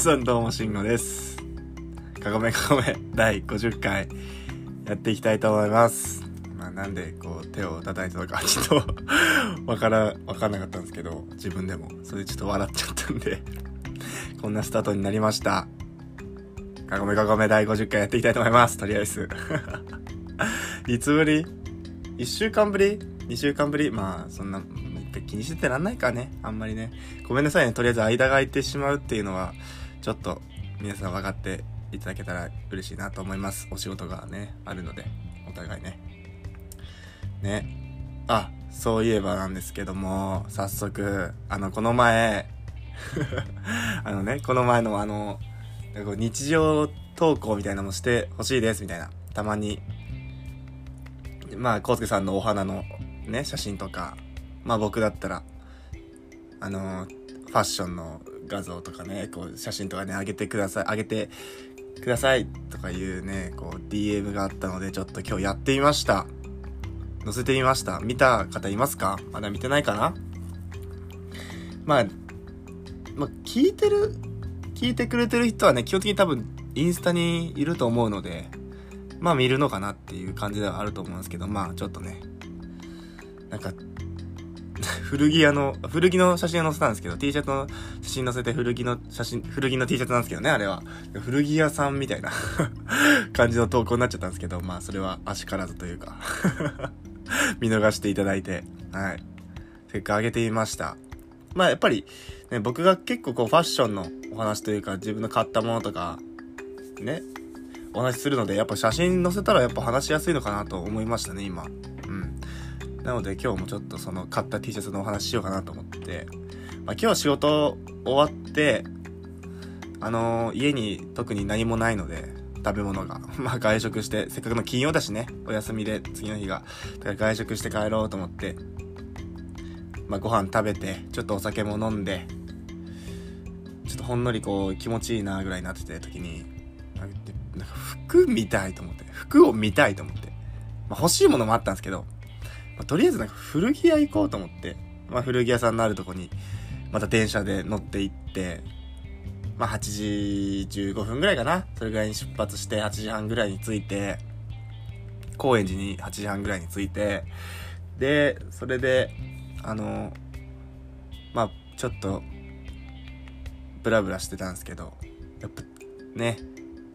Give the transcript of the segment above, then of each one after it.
さんどうもしんごです。かごめかごめ第50回やっていきたいと思います。まあなんでこう手を叩いたのかちょっとわから、わかんなかったんですけど、自分でも。それでちょっと笑っちゃったんで、こんなスタートになりました。かごめかごめ第50回やっていきたいと思います。とりあえず。いつぶり ?1 週間ぶり ?2 週間ぶり？まあそんな、気にしてらんないかね。あんまりね。ごめんなさいね。とりあえず間が空いてしまうっていうのは、ちょっと皆さん分かっていただけたら嬉しいなと思います。お仕事がね、あるので、お互いね。ね。あ、そういえばなんですけども、早速、あの、この前、あのね、この前のあの、日常投稿みたいなのもしてほしいですみたいな。たまに、まあ、コウスケさんのお花のね、写真とか、まあ僕だったら、あの、ファッションの画像とかね、こう写真とかね、上げてください、上げてくださいとかいうね、こう DM があったので、ちょっと今日やってみました。載せてみました。見た方いますか？まだ見てないかな？まあ、まあ、聞いてる、聞いてくれてる人はね、基本的に多分インスタにいると思うので、まあ見るのかなっていう感じではあると思うんですけど、まあちょっとね、なんか、古着屋の、古着の写真を載せたんですけど、T シャツの写真載せて古着の写真、古着の T シャツなんですけどね、あれは。古着屋さんみたいな 感じの投稿になっちゃったんですけど、まあそれはあしからずというか 見逃していただいて、はい。せっかく上げてみました。まあやっぱり、ね、僕が結構こうファッションのお話というか、自分の買ったものとか、ね、お話しするので、やっぱ写真載せたらやっぱ話しやすいのかなと思いましたね、今。うん。なので今日もちょっとその買った T シャツのお話しようかなと思って、まあ、今日仕事終わって、あのー家に特に何もないので、食べ物が。まあ外食して、せっかくの金曜だしね、お休みで次の日が。だから外食して帰ろうと思って、まあご飯食べて、ちょっとお酒も飲んで、ちょっとほんのりこう気持ちいいなぐらいになってた時に、服見たいと思って、服を見たいと思って。まあ欲しいものもあったんですけど、まあとりあえずなんか古着屋行こうと思って、まあ古着屋さんのあるとこに、また電車で乗って行って、まあ8時15分ぐらいかな。それぐらいに出発して8時半ぐらいに着いて、高円寺に8時半ぐらいに着いて、で、それで、あの、まあちょっと、ブラブラしてたんですけど、やっぱね、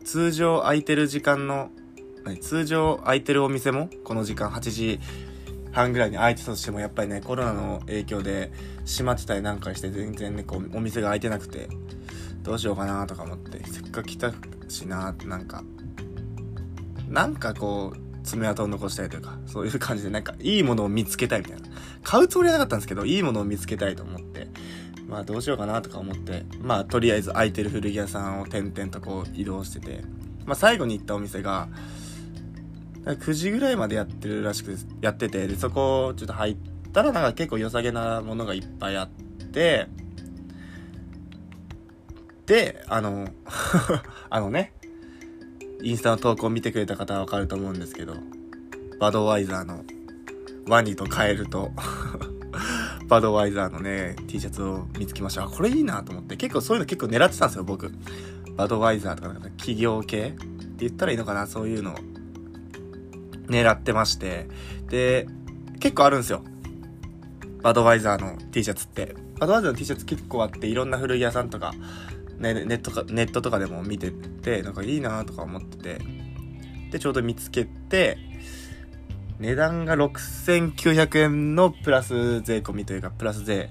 通常空いてる時間の、通常空いてるお店も、この時間8時半ぐらいに空いてたとしても、やっぱりね、コロナの影響で閉まってたりなんかして、全然ね、こう、お店が開いてなくて、どうしようかなとか思って、せっかく来たしな、なんか、なんかこう、爪痕を残したいというか、そういう感じで、なんか、いいものを見つけたいみたいな。買うつもりはなかったんですけど、いいものを見つけたいと思って、まあどうしようかなとか思って、まあとりあえず空いてる古着屋さんを点々とこう移動してて、まあ最後に行ったお店が、9時ぐらいまでやってるらしく、やってて、で、そこちょっと入ったらなんか結構良さげなものがいっぱいあって、で、あの、あのね、インスタの投稿見てくれた方はわかると思うんですけど、バドワイザーのワニとカエルと バドワイザーのね、T シャツを見つけました。あ、これいいなと思って。結構そういうの結構狙ってたんですよ、僕。バドワイザーとかなんか企業系って言ったらいいのかなそういうの狙ってまして。で、結構あるんですよ。バドワイザーの T シャツって。バドワイザーの T シャツ結構あって、いろんな古着屋さんとか、ね、ネットか、ネットとかでも見てて、なんかいいなとか思ってて。で、ちょうど見つけて、値段が6900円のプラス税込みというか、プラス税。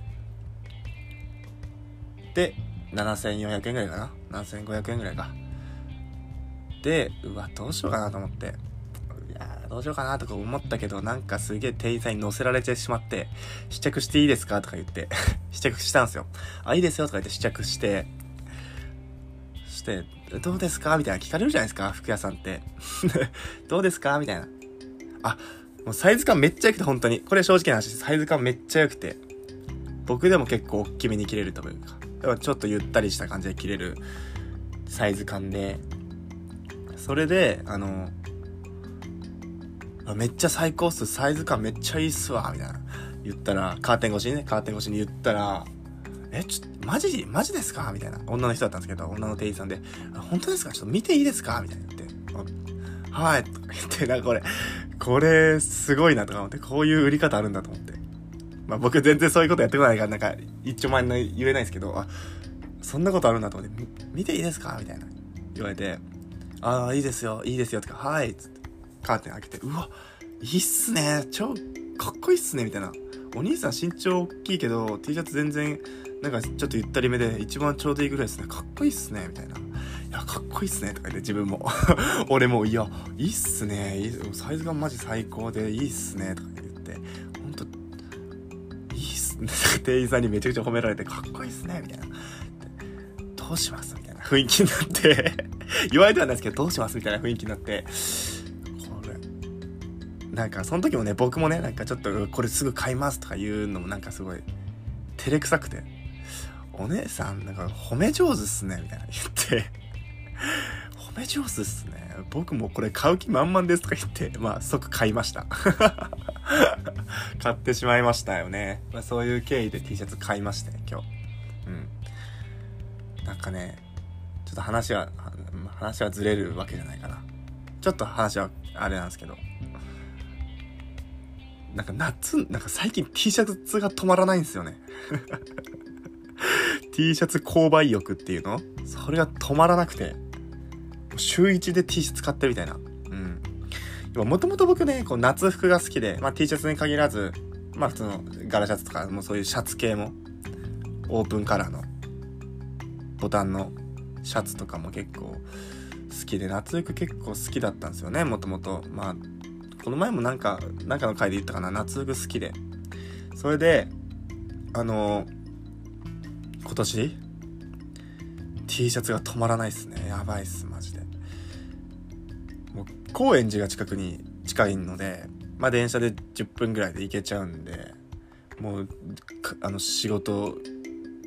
で、7400円ぐらいかな ?7500 円ぐらいか。で、うわ、どうしようかなと思って。やどうしようかなとか思ったけど、なんかすげえ店員さんに乗せられてしまって、試着していいですかとか言って、試着したんですよ。あ、いいですよとか言って試着して、して、どうですかみたいな聞かれるじゃないですか服屋さんって。どうですかみたいな。あ、もうサイズ感めっちゃ良くて、本当に。これ正直な話、サイズ感めっちゃ良くて。僕でも結構大きめに切れるというか。だからちょっとゆったりした感じで切れるサイズ感で。それで、あの、めっちゃ最高っす。サイズ感めっちゃいいっすわ。みたいな。言ったら、カーテン越しにね、カーテン越しに言ったら、え、ちょ、マジ、マジですか？みたいな。女の人だったんですけど、女の店員さんで、本当ですか？ちょっと見ていいですか？みたいな言って、はい、とか言って、なんかこれ、これ、すごいなとか思って、こういう売り方あるんだと思って。まあ僕全然そういうことやってこないから、なんか、一丁前の言えないですけど、あ、そんなことあるんだと思って、見ていいですか？みたいな。言われて、ああ、いいですよ、いいですよ、とか、はい、つって、カーテン開けて、うわ、いいっすね、超、かっこいいっすね、みたいな。お兄さん身長大きいけど、T シャツ全然、なんかちょっとゆったりめで、一番ちょうどいいぐらいですね。かっこいいっすね、みたいな。いや、かっこいいっすね、とか言って自分も。俺も、いや、いいっすね、サイズがマジ最高で、いいっすね、とか言って、ほんと、いいっすね、店員さんにめちゃくちゃ褒められて、かっこいいっすね、みたいな。どうしますみたいな雰囲気になって 言われてはないですけど、どうしますみたいな雰囲気になって、なんかその時もね、僕もね、なんかちょっとこれすぐ買いますとか言うのもなんかすごい、照れくさくて、お姉さん、なんか褒め上手っすね、みたいな言って褒め上手っすね。僕もこれ買う気満々ですとか言って、まあ即買いました 買ってしまいましたよね。まあそういう経緯で T シャツ買いましたね、今日。うん。なんかね、ちょっと話は、話はずれるわけじゃないかな。ちょっと話はあれなんですけど。なんか夏、なんか最近 T シャツが止まらないんですよね。T シャツ購買欲っていうの？それが止まらなくて。週1で T シャツ買ってるみたいな。うん。もともと僕ね、こう夏服が好きで、まあ T シャツに限らず、まあ普通の柄シャツとか、もうそういうシャツ系も、オープンカラーのボタンのシャツとかも結構好きで、夏服結構好きだったんですよね、もともと。まあ、この前もなんか、なんかの回で言ったかな、夏服好きで。それで、あの今年 T シャツが止まらないっすね。やばいっす、マジで。もう、高円寺が近くに近いので、まあ電車で10分ぐらいで行けちゃうんで、もう、あの、仕事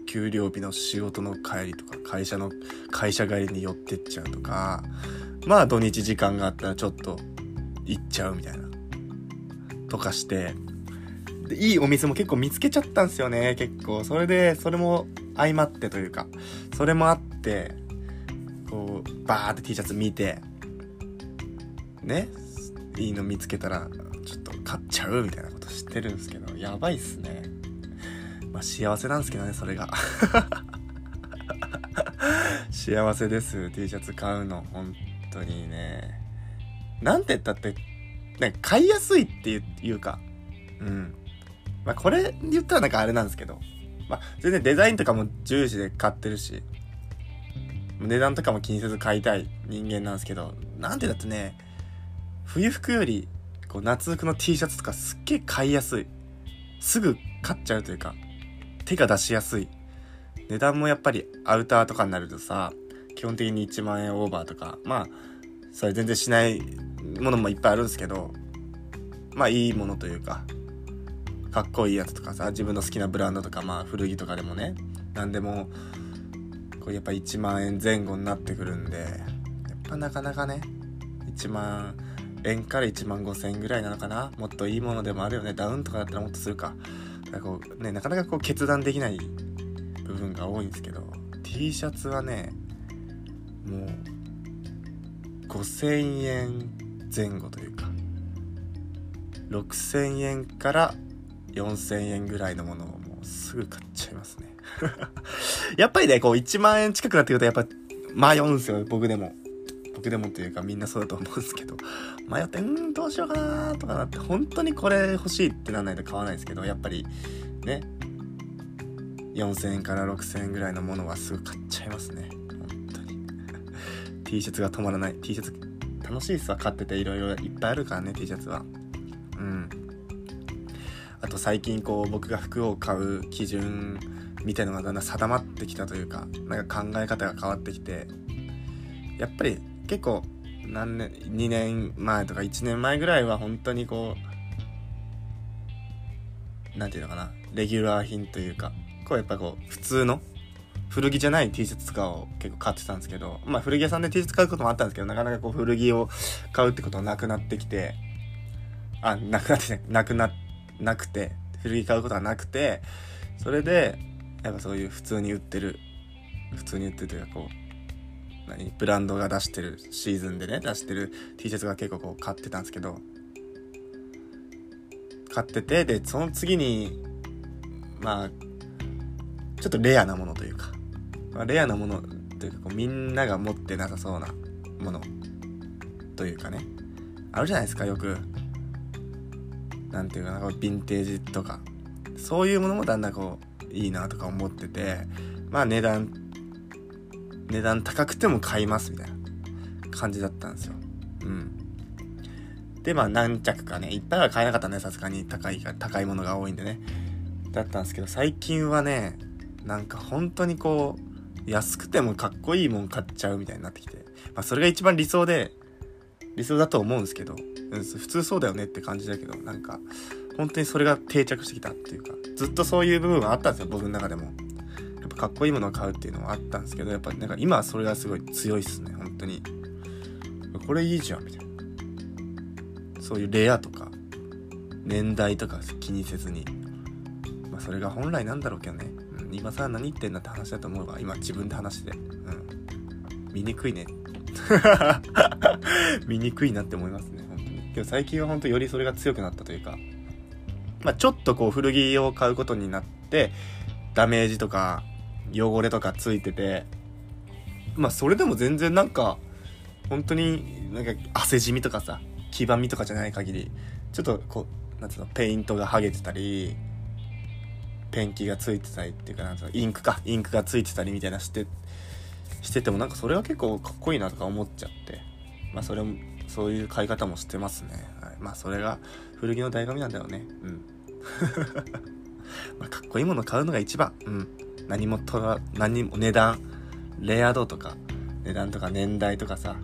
給料日の仕事の帰りとか会社の会社帰りに寄ってっちゃうとかまあ土日時間があったらちょっと行っちゃうみたいな。とかして。でいいお店も結構見つけちゃったんですよね結構。それでそれも相まってというか。それもあってこうバーって T シャツ見て。ね。いいの見つけたらちょっと買っちゃうみたいなこと知ってるんですけど。やばいっすね。まあ幸せなんですけどね、それが。幸せです、T シャツ買うの。本当にね。なんて言ったって、ね、買いやすいっていうか、うん。まあこれ言ったらなんかあれなんですけど、まあ全然デザインとかも重視で買ってるし、値段とかも気にせず買いたい人間なんですけど、なんてだってね、冬服より、こう夏服の T シャツとかすっげえ買いやすい。すぐ買っちゃうというか、手が出しやすい。値段もやっぱりアウターとかになるとさ、基本的に1万円オーバーとか、まあ、それ全然しないものもいっぱいあるんですけど、まあいいものというか、かっこいいやつとかさ、自分の好きなブランドとか、まあ古着とかでもね、何でも、こうやっぱ1万円前後になってくるんで、やっぱなかなかね、1万円から1万5千円ぐらいなのかなもっといいものでもあるよね。ダウンとかだったらもっとするか。こうね、なかなかこう決断できない部分が多いんですけど T シャツはねもう5000円前後というか6000円から4000円ぐらいのものをもうすぐ買っちゃいますね。やっぱりねこう1万円近くなってくるとやっぱ迷うんですよ僕でも。僕でもというかみんなそうだと思うんですけど、迷って、うんどうしようかなとかなって、本当にこれ欲しいってなんないと買わないですけど、やっぱり、ね、4000円から6000円ぐらいのものはすぐ買っちゃいますね。T シャツが止まらない。T シャツ、楽しいっすわ。買ってていろいろいっぱいあるからね、T シャツは。うん。あと最近こう、僕が服を買う基準みたいのがだんだん定まってきたというか、なんか考え方が変わってきて、やっぱり結構何年2年前とか1年前ぐらいは本当にこう何て言うのかなレギュラー品というかこうやっぱこう普通の古着じゃない T シャツとかを結構買ってたんですけどまあ古着屋さんで T シャツ買うこともあったんですけどなかなかこう古着を買うってことはなくなってきてあなくなってなくななくて古着買うことはなくてそれでやっぱそういう普通に売ってる普通に売ってるというかこう何ブランドが出してるシーズンでね出してる T シャツが結構こう買ってたんですけど買っててでその次にまあちょっとレアなものというか、レアなものというかこうみんなが持ってなさそうなものというかね。あるじゃないですかよく。なんていうかなヴィンテージとか。そういうものもだんだんこういいなとか思ってて。まあ値段値段高くても買いますみたいな感じだったんですよ。うん。でまあ何着かね。いっぱいは買えなかったねさすがに。高い高いものが多いんでね。だったんですけど最近はねなんか本当にこう安くてもかっこいいもん買っちゃうみたいになってきて、まあ、それが一番理想で理想だと思うんですけど、普通そうだよねって感じだけどなんか本当にそれが定着してきたっていうか。ずっとそういう部分があったんですよ僕の中でも。やっぱかっこいいものを買うっていうのはあったんですけどやっぱなんか今はそれがすごい強いっすね本当に。これいいじゃんみたいな。そういうレアとか年代とか気にせずに。まあそれが本来なんだろうけどね、今さ何言ってんだって話だと思えば今自分で話してうん。見にくいね。見にくいなって思いますね本当に。けど最近は本当よりそれが強くなったというか。まあ、ちょっとこう古着を買うことになってダメージとか汚れとかついてて。まあそれでも全然なんか本当になんか汗じみとかさ黄ばみとかじゃない限りちょっとこうなんつうのペイントが剥げてたりペンキがついてたりっていうかなんつうのインクかインクがついてたりみたいなしてしててもなんかそれは結構かっこいいなとか思っちゃって。まあそれもそういう買い方もしてますね、はい、まあそれが古着の醍醐味なんだよね。うん。まあ、かっこいいもの買うのが一番。うん。何もとが、何も値段、レア度とか、値段とか年代とかさ、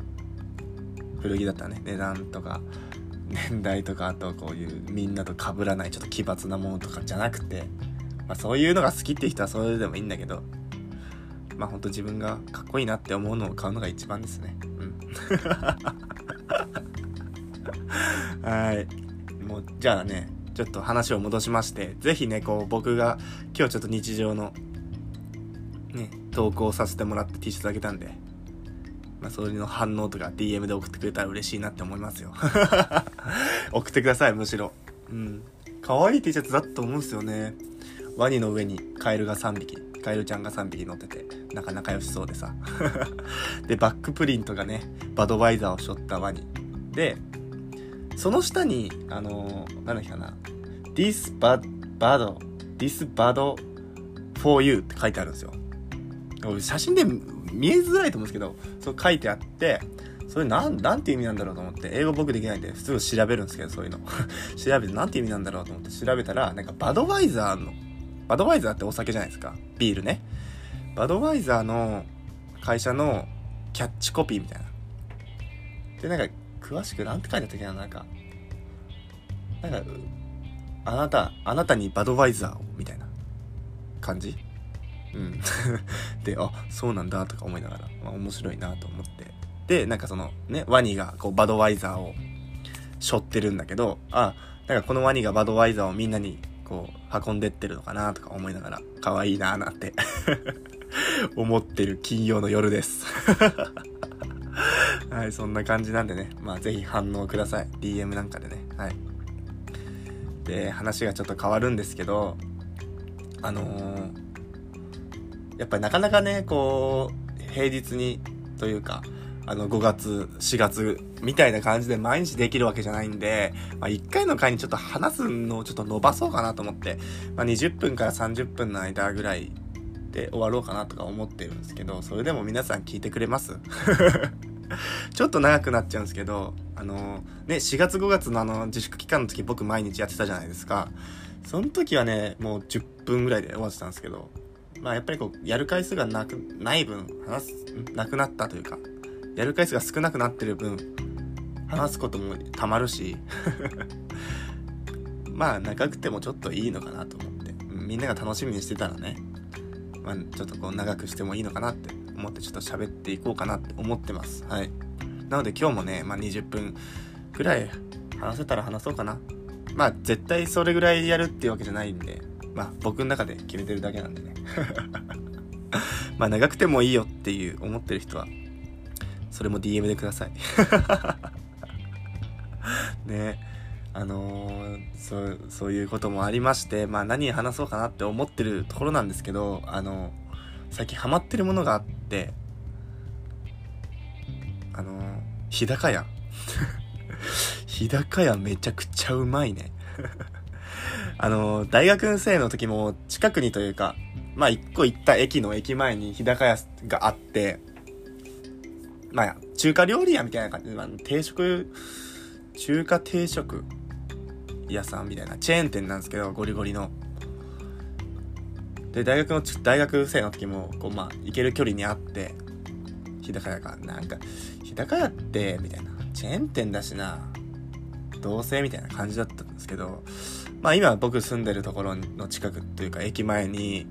古着だったらね、値段とか、年代とか、あとこういうみんなと被らないちょっと奇抜なものとかじゃなくて、まあそういうのが好きって人はそれでもいいんだけど、まあほんと自分がかっこいいなって思うのを買うのが一番ですね。うん。はい。もう、じゃあね、ちょっと話を戻しまして、ぜひね、こう、僕が今日ちょっと日常の、ね、投稿させてもらって T シャツあげたんで、まあ、それの反応とか DM で送ってくれたら嬉しいなって思いますよ。送ってください、むしろ。うん。可愛い T シャツだと思うんですよね。ワニの上にカエルが3匹、カエルちゃんが3匹乗ってて、なかなか良しそうでさ。で、バックプリントがね、バドワイザーを背負ったワニ。で、その下に、あのー、なんだっけかな。this bad, bad, this bad for you って書いてあるんですよ。写真で見えづらいと思うんですけど、そう書いてあって、それなん、なんて意味なんだろうと思って、英語僕できないんで、普通調べるんですけど、そういうの。調べて、なんて意味なんだろうと思って調べたら、なんかバドワイザーの、バドワイザーってお酒じゃないですか。ビールね。バドワイザーの会社のキャッチコピーみたいな。で、なんか、詳しくなんて書いてあったっけな、なんか。なんか、あなた、あなたにバドワイザーを、みたいな感じ？うん。で、あ、そうなんだとか思いながら、まあ、面白いなと思って。で、なんかそのね、ワニがこうバドワイザーを背負ってるんだけど、あ、なんかこのワニがバドワイザーをみんなにこう運んでってるのかなとか思いながら、可愛いなーなんて 思ってる金曜の夜です はい、そんな感じなんでね、まあぜひ反応ください。DM なんかでね。はい。で、話がちょっと変わるんですけど、あのー、やっぱりなかなかね、こう、平日に、というか、あの、5月、4月、みたいな感じで毎日できるわけじゃないんで、まあ、1回の回にちょっと話すのをちょっと伸ばそうかなと思って、まあ、20分から30分の間ぐらいで終わろうかなとか思ってるんですけど、それでも皆さん聞いてくれます？ちょっと長くなっちゃうんですけど、あのね、4月5月のあの自粛期間の時僕毎日やってたじゃないですか。その時はね、もう10分ぐらいで終わってたんですけど、まあやっぱりこう、やる回数がなく、ない分、話す、なくなったというか、やる回数が少なくなってる分、話すこともたまるし、まあ長くてもちょっといいのかなと思って、みんなが楽しみにしてたらね、まあちょっとこう長くしてもいいのかなって思ってちょっと喋っていこうかなって思ってます。はい。なので今日もね、まあ、20分くらい話せたら話そうかな。まあ絶対それぐらいやるっていうわけじゃないんで、まあ僕の中で決めてるだけなんでね まあ長くてもいいよっていう思ってる人はそれも DM でください。ね。あのー、そうそういうこともありましてまあ何話そうかなって思ってるところなんですけどあの最近ハマってるものがあってあのー、日高屋。日高屋めちゃくちゃうまいね。あのー、大学生の時も近くにというかまあ一個行った駅の駅前に日高屋があってまあ中華料理屋みたいな感じで、まあ、定食中華定食屋さんみたいなチェーン店なんですけどゴリゴリの。で大学の大学生の時もこうまあ行ける距離にあって日高屋がなんか日高屋ってみたいな。チェーン店だしなどうせみたいな感じだったんですけどまあ今僕住んでるところの近くというか駅前に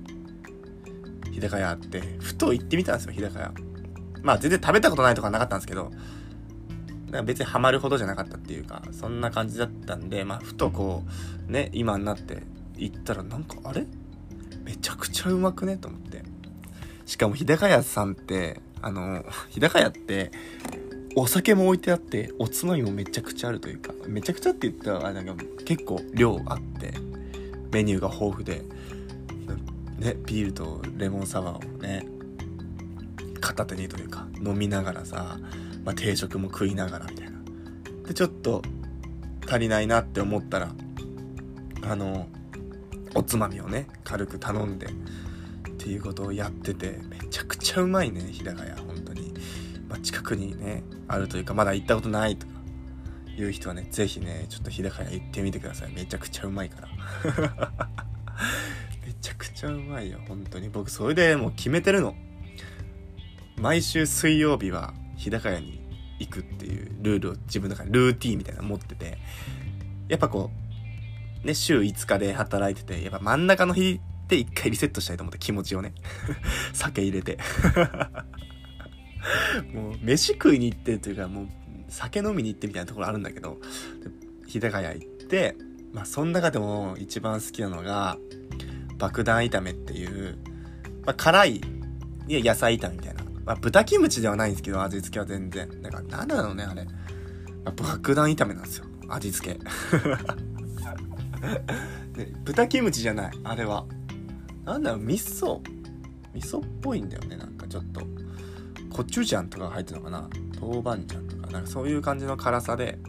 日高屋あってふと行ってみたんですよ日高屋。まあ全然食べたことないとかなかったんですけどなんか別にハマるほどじゃなかったっていうか、そんな感じだったんで、まあ、ふとこう、ね、今になって行ったらなんか、あれ？めちゃくちゃうまくね？と思って。しかも日高屋さんって、あの、日高屋って、お酒も置いてあって、おつまみもめちゃくちゃあるというか、めちゃくちゃって言ったら、なんか結構量あって、メニューが豊富で、ね、ビールとレモンサワーをね、片手にというか、飲みながらさ、まあ、定食も食いながらみたいな。で、ちょっと足りないなって思ったら、あの、おつまみをね、軽く頼んで、っていうことをやってて、めちゃくちゃうまいね、日高屋、本当に。まあ、近くにね、あるというか、まだ行ったことないとか、いう人はね、ぜひね、ちょっと日高屋行ってみてください。めちゃくちゃうまいから。めちゃくちゃうまいよ、本当に。僕、それでもう決めてるの。毎週水曜日は日高屋に行くっていうルールを自分の中でルーティンみたいなの持ってて、やっぱこう、ね、週5日で働いてて、やっぱ真ん中の日で一回リセットしたいと思って気持ちをね、酒入れて。もう、飯食いに行ってというか、もう、酒飲みに行ってみたいなところあるんだけど、日高屋行って、まあ、その中でも一番好きなのが、爆弾炒めっていう、まあ、辛い、いや野菜炒めみたいな。まあ、豚キムチではないんですけど、味付けは全然。なんか、なんなのね、あれ。まあ、爆弾炒めなんですよ。味付け。で 豚キムチじゃない、あれは。なんだろう、味噌。味噌っぽいんだよね、なんかちょっと。コチュジャンとか入ってるのかな豆板醤とか、なんかそういう感じの辛さで、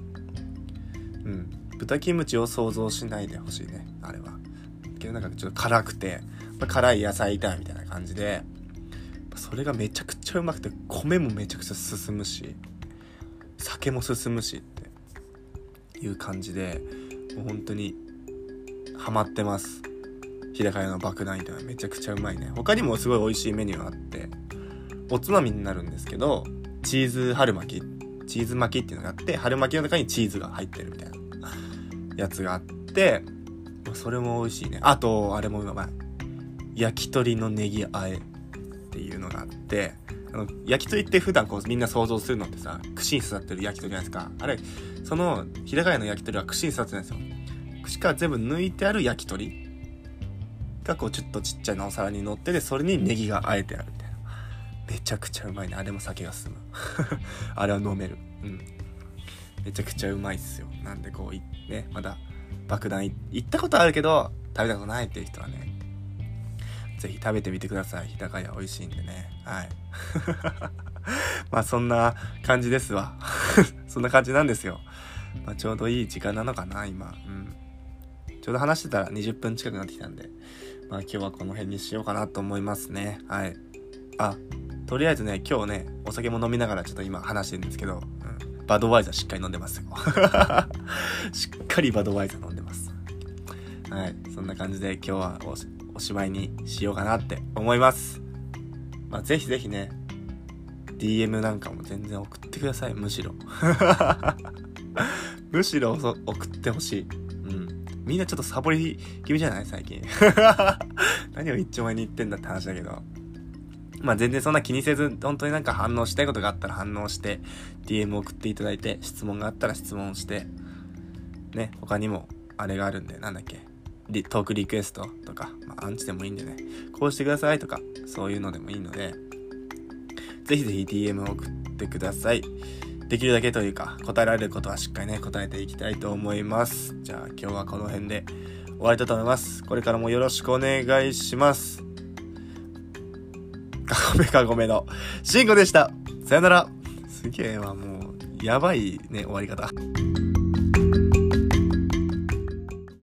うん。豚キムチを想像しないでほしいね、あれは。けどなんかちょっと辛くて、まあ、辛い野菜炒めみたいな感じで、それがめちゃくちゃうまくて米もめちゃくちゃ進むし酒も進むしっていう感じでもう本当にハマってます。日高屋の爆弾炒めめちゃくちゃうまいね。他にもすごい美味しいメニューがあっておつまみになるんですけどチーズ春巻き。チーズ巻きっていうのがあって春巻きの中にチーズが入ってるみたいなやつがあってそれも美味しいね。あとあれもうまい。焼き鳥のネギあえ。っていうのがあって、あの、焼き鳥って普段こうみんな想像するのってさ、串に刺さってる焼き鳥じゃないですか。あれ、その、日高屋の焼き鳥は串に刺さってないんですよ。串から全部抜いてある焼き鳥がこうちょっとちっちゃいなお皿に乗ってて、それにネギがあえてあるみたいな。めちゃくちゃうまいね。あれも酒が進む。あれは飲める。うん。めちゃくちゃうまいっすよ。なんでこう、ね、まだ爆弾行ったことあるけど、食べたことないっていう人はね、ぜひ食べてみてください。日高屋美味しいんでね。はい。まあそんな感じですわ。そんな感じなんですよ。まあちょうどいい時間なのかな、今。うん。ちょうど話してたら20分近くなってきたんで、まあ今日はこの辺にしようかなと思いますね。はい。あ、とりあえずね、今日ね、お酒も飲みながらちょっと今話してるんですけど、うん、バドワイザーしっかり飲んでますよ。しっかりバドワイザー飲んでます。はい。そんな感じで今日はおしまいにしようかなって思います。まあ、ぜひぜひね、DM なんかも全然送ってください、むしろ。むしろ送ってほしい。うん。みんなちょっとサボり気味じゃない？最近。何を一丁前に言ってんだって話だけど。まあ全然そんな気にせず、本当になんか反応したいことがあったら反応して、DM 送っていただいて、質問があったら質問して、ね、他にもあれがあるんで、なんだっけ？トークリクエストとか、まあ、アンチでもいいんでね、こうしてくださいとか、そういうのでもいいので、ぜひぜひ DM を送ってください。できるだけというか、答えられることはしっかりね、答えていきたいと思います。じゃあ今日はこの辺で終わりたいと思います。これからもよろしくお願いします。かごめかごめの、しんこでした。さよなら。すげえわ、もう、やばいね、終わり方。